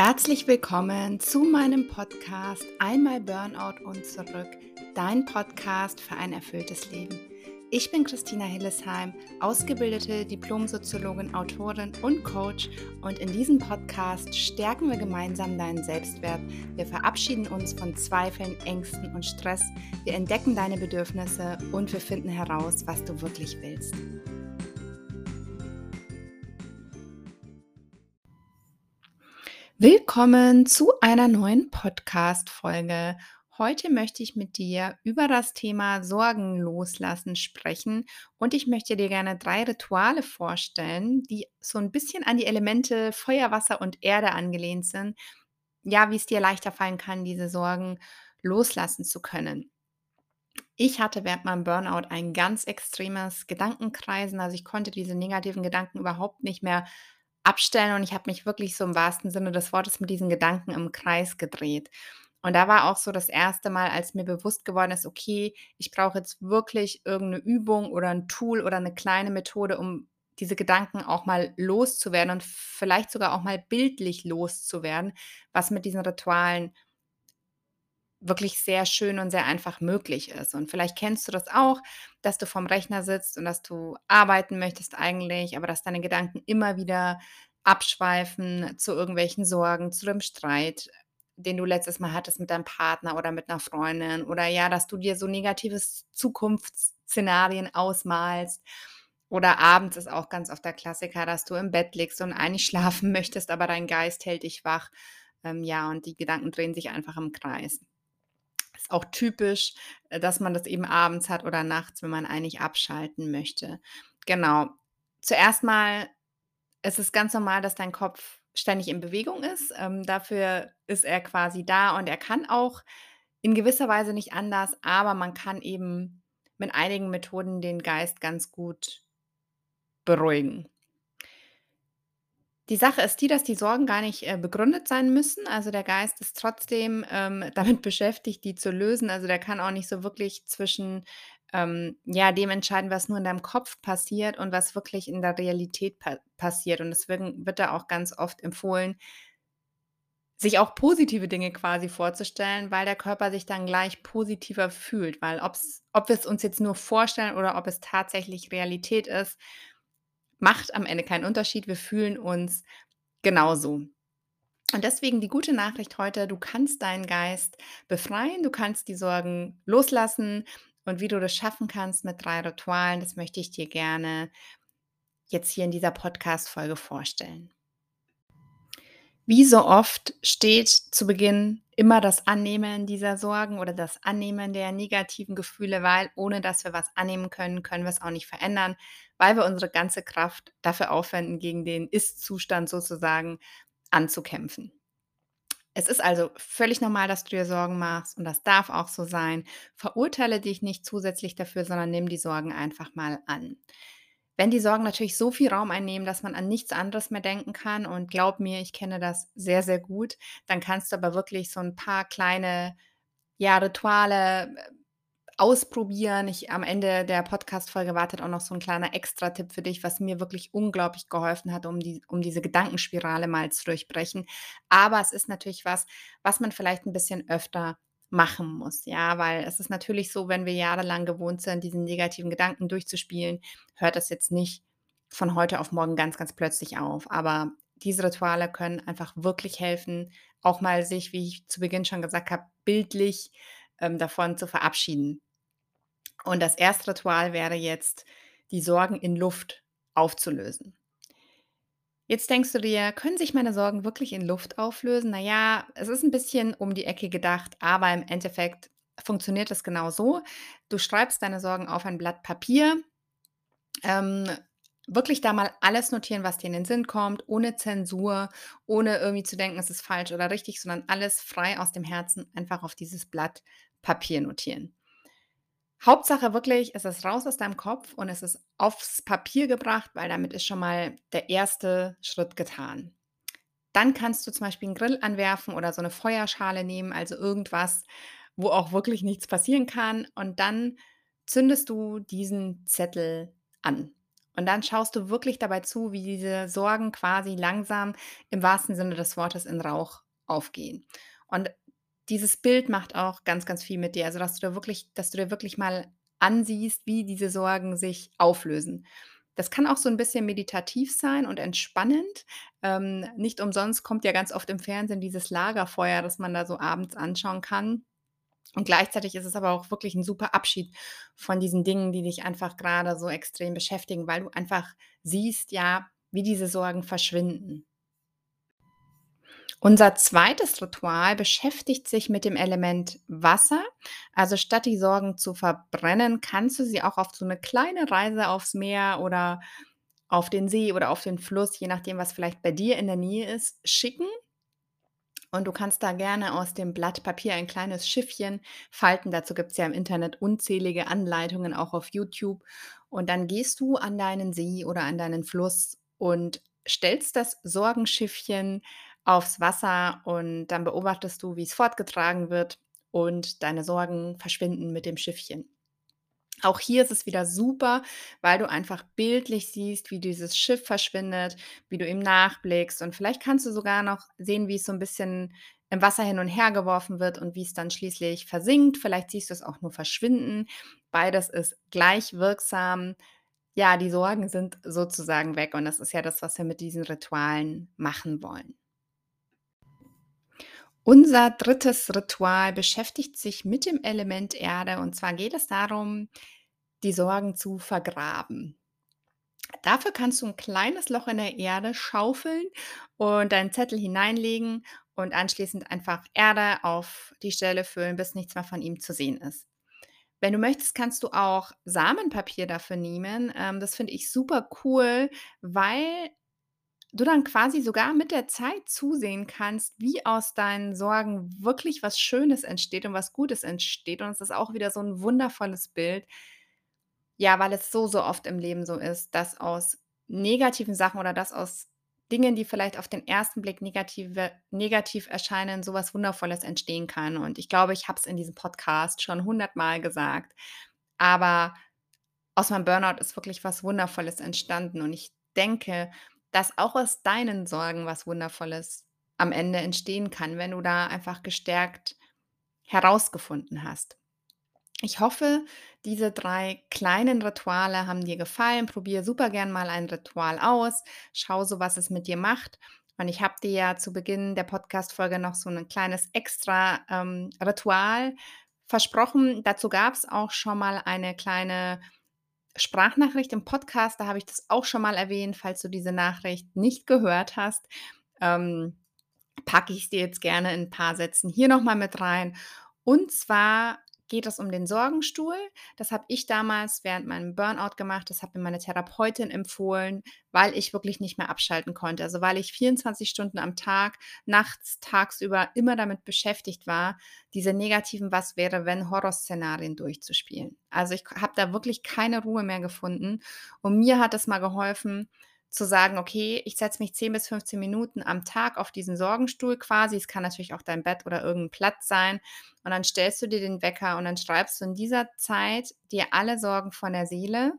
Herzlich willkommen zu meinem Podcast Einmal Burnout und zurück, dein Podcast für ein erfülltes Leben. Ich bin Christina Hillesheim, ausgebildete Diplomsoziologin, Autorin und Coach und in diesem Podcast stärken wir gemeinsam deinen Selbstwert. Wir verabschieden uns von Zweifeln, Ängsten und Stress. Wir entdecken deine Bedürfnisse und wir finden heraus, was du wirklich willst. Willkommen zu einer neuen Podcast-Folge. Heute möchte ich mit dir über das Thema Sorgen loslassen sprechen und ich möchte dir gerne drei Rituale vorstellen, die so ein bisschen an die Elemente Feuer, Wasser und Erde angelehnt sind. Ja, wie es dir leichter fallen kann, diese Sorgen loslassen zu können. Ich hatte während meinem Burnout ein ganz extremes Gedankenkreisen, also ich konnte diese negativen Gedanken überhaupt nicht mehr abstellen und ich habe mich wirklich so im wahrsten Sinne des Wortes mit diesen Gedanken im Kreis gedreht. Und da war auch so das erste Mal, als mir bewusst geworden ist, okay, ich brauche jetzt wirklich irgendeine Übung oder ein Tool oder eine kleine Methode, um diese Gedanken auch mal loszuwerden und vielleicht sogar auch mal bildlich loszuwerden, was mit diesen Ritualen wirklich sehr schön und sehr einfach möglich ist. Und vielleicht kennst du das auch, dass du vorm Rechner sitzt und dass du arbeiten möchtest eigentlich, aber dass deine Gedanken immer wieder abschweifen zu irgendwelchen Sorgen, zu dem Streit, den du letztes Mal hattest mit deinem Partner oder mit einer Freundin oder ja, dass du dir so negatives Zukunftsszenarien ausmalst. Oder abends ist auch ganz oft der Klassiker, dass du im Bett liegst und eigentlich schlafen möchtest, aber dein Geist hält dich wach. Ähm, ja, und die Gedanken drehen sich einfach im Kreis. Ist auch typisch, äh, dass man das eben abends hat oder nachts, wenn man eigentlich abschalten möchte. Genau. Zuerst mal, es ist ganz normal, dass dein Kopf ständig in Bewegung ist. Ähm, dafür ist er quasi da und er kann auch in gewisser Weise nicht anders, aber man kann eben mit einigen Methoden den Geist ganz gut beruhigen. Die Sache ist die, dass die Sorgen gar nicht, äh, begründet sein müssen. Also, der Geist ist trotzdem, ähm, damit beschäftigt, die zu lösen. Also, der kann auch nicht so wirklich zwischen, ähm, ja, dem entscheiden, was nur in deinem Kopf passiert und was wirklich in der Realität pa passiert. Und deswegen wird da auch ganz oft empfohlen, sich auch positive Dinge quasi vorzustellen, weil der Körper sich dann gleich positiver fühlt. Weil ob wir's uns jetzt nur vorstellen oder ob es tatsächlich Realität ist macht am Ende keinen Unterschied. Wir fühlen uns genauso. Und deswegen die gute Nachricht heute, du kannst deinen Geist befreien, du kannst die Sorgen loslassen und wie du das schaffen kannst mit drei Ritualen, das möchte ich dir gerne jetzt hier in dieser Podcast-Folge vorstellen. Wie so oft steht zu Beginn immer das Annehmen dieser Sorgen oder das Annehmen der negativen Gefühle, weil ohne dass wir was annehmen können, können wir es auch nicht verändern, weil wir unsere ganze Kraft dafür aufwenden, gegen den Ist-Zustand sozusagen anzukämpfen. Es ist also völlig normal, dass du dir Sorgen machst und das darf auch so sein. Verurteile dich nicht zusätzlich dafür, sondern nimm die Sorgen einfach mal an. Wenn die Sorgen natürlich so viel Raum einnehmen, dass man an nichts anderes mehr denken kann und glaub mir, ich kenne das sehr, sehr gut, dann kannst du aber wirklich so ein paar kleine, ja, Rituale äh, ausprobieren. Ich am Ende der Podcast-Folge wartet auch noch so ein kleiner Extra-Tipp für dich, was mir wirklich unglaublich geholfen hat, um die um diese Gedankenspirale mal zu durchbrechen. Aber es ist natürlich was, was man vielleicht ein bisschen öfter machen muss, ja, weil es ist natürlich so, wenn wir jahrelang gewohnt sind, diesen negativen Gedanken durchzuspielen, hört das jetzt nicht von heute auf morgen ganz, ganz plötzlich auf. Aber diese Rituale können einfach wirklich helfen, auch mal sich, wie ich zu Beginn schon gesagt habe, bildlich ähm, davon zu verabschieden. Und das erste Ritual wäre jetzt, die Sorgen in Luft aufzulösen. Jetzt denkst du dir, können sich meine Sorgen wirklich in Luft auflösen? Na ja, es ist ein bisschen um die Ecke gedacht, aber im Endeffekt funktioniert es genau so. Du schreibst deine Sorgen auf ein Blatt Papier, ähm, wirklich da mal alles notieren, was dir in den Sinn kommt, ohne Zensur, ohne irgendwie zu denken, es ist falsch oder richtig, sondern alles frei aus dem Herzen einfach auf dieses Blatt Papier notieren. Hauptsache wirklich, es ist raus aus deinem Kopf und es ist aufs Papier gebracht, weil damit ist schon mal der erste Schritt getan. Dann kannst du zum Beispiel einen Grill anwerfen oder so eine Feuerschale nehmen, also irgendwas, wo auch wirklich nichts passieren kann. Und dann zündest du diesen Zettel an. Und dann schaust du wirklich dabei zu, wie diese Sorgen quasi langsam im wahrsten Sinne des Wortes in Rauch aufgehen. Und dieses Bild macht auch ganz, ganz viel mit dir. Also, dass du da wirklich dass du dir wirklich mal ansiehst, wie diese Sorgen sich auflösen. Das kann auch so 'n bisschen meditativ sein und entspannend. Ähm, nicht umsonst kommt ja ganz oft im Fernsehen dieses Lagerfeuer, das man da so abends anschauen kann. Und gleichzeitig ist es aber auch wirklich 'n super Abschied von diesen Dingen, die dich einfach grade so extrem beschäftigen, weil du einfach siehst, ja, wie diese Sorgen verschwinden. Unser zweites Ritual beschäftigt sich mit dem Element Wasser. Also, statt die Sorgen zu verbrennen, kannst du sie auch auf so 'ne kleine Reise aufs Meer oder auf den See oder auf den Fluss, je nachdem, was vielleicht bei dir in der Nähe ist, schicken. Und du kannst da gerne aus dem Blatt Papier ein kleines Schiffchen falten. Dazu gibt's ja im Internet unzählige Anleitungen, auch auf YouTube. Und dann gehst du an deinen See oder an deinen Fluss und stellst das Sorgenschiffchen aufs Wasser und dann beobachtest du, wie's fortgetragen wird und deine Sorgen verschwinden mit dem Schiffchen. Auch hier ist es wieder super, weil du einfach bildlich siehst, wie dieses Schiff verschwindet, wie du ihm nachblickst und vielleicht kannst du sogar noch sehen, wie's so 'n bisschen im Wasser hin und her geworfen wird und wie's dann schließlich versinkt. Vielleicht siehst du's auch nur verschwinden. Beides ist gleich wirksam. Ja, die Sorgen sind sozusagen weg und das ist ja das, was wir mit diesen Ritualen machen wollen. Unser 3. Ritual beschäftigt sich mit dem Element Erde und zwar geht es darum, die Sorgen zu vergraben. Dafür kannst du 'n kleines Loch in der Erde schaufeln und deinen Zettel hineinlegen und anschließend einfach Erde auf die Stelle füllen, bis nichts mehr von ihm zu sehen ist. Wenn du möchtest, kannst du auch Samenpapier dafür nehmen. Ähm, das finde ich super cool, weil du dann quasi sogar mit der Zeit zusehen kannst, wie aus deinen Sorgen wirklich was Schönes entsteht und was Gutes entsteht. Und es ist auch wieder so 'n wundervolles Bild. Ja, weil es so, so oft im Leben so ist, dass aus negativen Sachen oder dass aus Dingen, die vielleicht auf den ersten Blick negative negativ erscheinen, so was Wundervolles entstehen kann. Und ich glaube, ich habe es in diesem Podcast schon hundertmal gesagt, aber aus meinem Burnout ist wirklich was Wundervolles entstanden. Und ich denke, dass auch aus deinen Sorgen was Wundervolles am Ende entstehen kann, wenn du da einfach gestärkt herausgefunden hast. Ich hoffe, diese 3 kleinen Rituale haben dir gefallen. Probier super gern mal ein Ritual aus. Schau so, was es mit dir macht. Und ich habe dir ja zu Beginn der Podcast-Folge noch so 'nen kleines extra, ähm, Ritual versprochen. Dazu gab's auch schon mal eine kleine Sprachnachricht im Podcast. Da habe ich das auch schon mal erwähnt. Falls du diese Nachricht nicht gehört hast, ähm, packe ich's dir jetzt gerne in 'n paar Sätzen hier noch mal mit rein. Und zwar geht es um den Sorgenstuhl. Das habe ich damals während meinem Burnout gemacht. Das hat mir meine Therapeutin empfohlen, weil ich wirklich nicht mehr abschalten konnte. Also, weil ich 24 Stunden am Tag, nachts, tagsüber immer damit beschäftigt war, diese negativen Was-wäre-wenn-Horrorszenarien durchzuspielen. Also, ich habe da wirklich keine Ruhe mehr gefunden. Und mir hat es mal geholfen zu sagen: „Okay, ich setze mich 10 bis 15 Minuten am Tag auf diesen Sorgenstuhl quasi.“ Es kann natürlich auch dein Bett oder irgend 'n Platz sein. Und dann stellst du dir den Wecker und dann schreibst du in dieser Zeit dir alle Sorgen von der Seele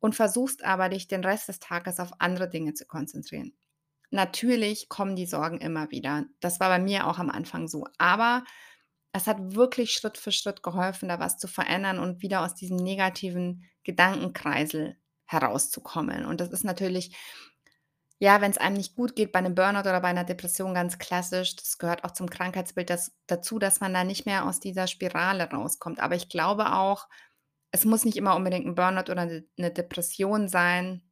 und versuchst aber, dich den Rest des Tages auf andere Dinge zu konzentrieren. Natürlich kommen die Sorgen immer wieder. Das war bei mir auch am Anfang so. Aber es hat wirklich Schritt für Schritt geholfen, da was zu verändern und wieder aus diesem negativen Gedankenkreisel herauszukommen. Und das ist natürlich ja, wenn's einem nicht gut geht bei 'nem Burnout oder bei 'ner Depression ganz klassisch. Das gehört auch zum Krankheitsbild das dazu, dass man da nicht mehr aus dieser Spirale rauskommt. Aber ich glaube auch, es muss nicht immer unbedingt 'n Burnout oder 'ne 'ne Depression sein.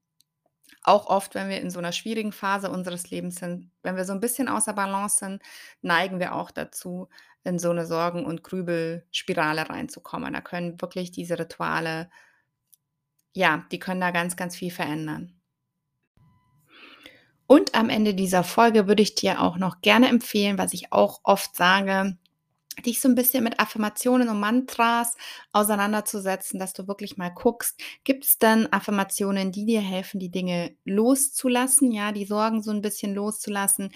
Auch oft, wenn wir in so 'ner schwierigen Phase unseres Lebens sind, wenn wir so 'n bisschen außer Balance sind, neigen wir auch dazu, in so 'ne Sorgen und Grübelspirale reinzukommen. Da können wirklich diese Rituale ja, die können da ganz, ganz viel verändern. Und am Ende dieser Folge würde ich dir auch noch gerne empfehlen, was ich auch oft sage, dich so 'n bisschen mit Affirmationen und Mantras auseinanderzusetzen, dass du wirklich mal guckst, gibt's denn Affirmationen, die dir helfen, die Dinge loszulassen, ja, die Sorgen so 'n bisschen loszulassen?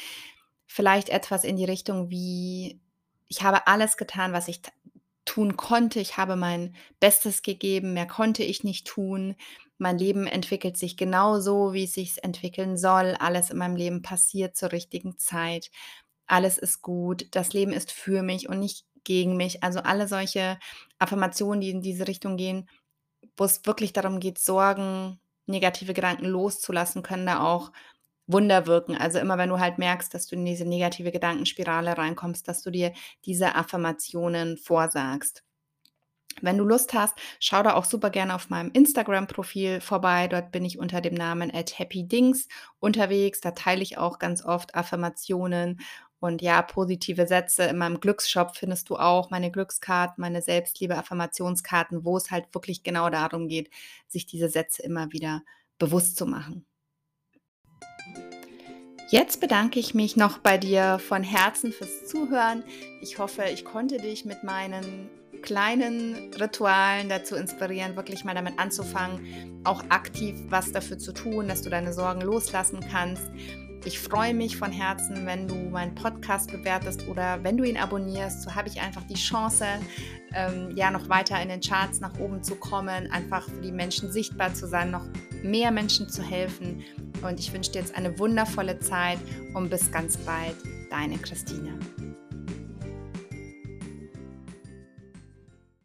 Vielleicht etwas in die Richtung wie: „Ich habe alles getan, was ich tun konnte. Ich habe mein Bestes gegeben. Mehr konnte ich nicht tun.“ mein Leben entwickelt sich genau so, wie es sich entwickeln soll. Alles in meinem Leben passiert zur richtigen Zeit. Alles ist gut. Das Leben ist für mich und nicht gegen mich. Also alle solche Affirmationen, die in diese Richtung gehen, wo es wirklich darum geht, Sorgen, negative Gedanken loszulassen, können da auch Wunder wirken. Also immer wenn du halt merkst, dass du in diese negative Gedankenspirale reinkommst, dass du dir diese Affirmationen vorsagst. Wenn du Lust hast, schau da auch super gerne auf meinem Instagram-Profil vorbei. Dort bin ich unter dem Namen at happydings unterwegs. Da teile ich auch ganz oft Affirmationen und ja, positive Sätze. In meinem Glücksshop findest du auch meine Glückskarten, meine Selbstliebe-Affirmationskarten, wo es halt wirklich genau darum geht, sich diese Sätze immer wieder bewusst zu machen. Jetzt bedanke ich mich noch bei dir von Herzen fürs Zuhören. Ich hoffe, ich konnte dich mit meinen kleinen Ritualen dazu inspirieren, wirklich mal damit anzufangen, auch aktiv was dafür zu tun, dass du deine Sorgen loslassen kannst. Ich freue mich von Herzen, wenn du meinen Podcast bewertest oder wenn du ihn abonnierst. So habe ich einfach die Chance, ähm, ja, noch weiter in den Charts nach oben zu kommen, einfach für die Menschen sichtbar zu sein, noch mehr Menschen zu helfen. Und ich wünsche dir jetzt eine wundervolle Zeit und bis ganz bald, deine Christine.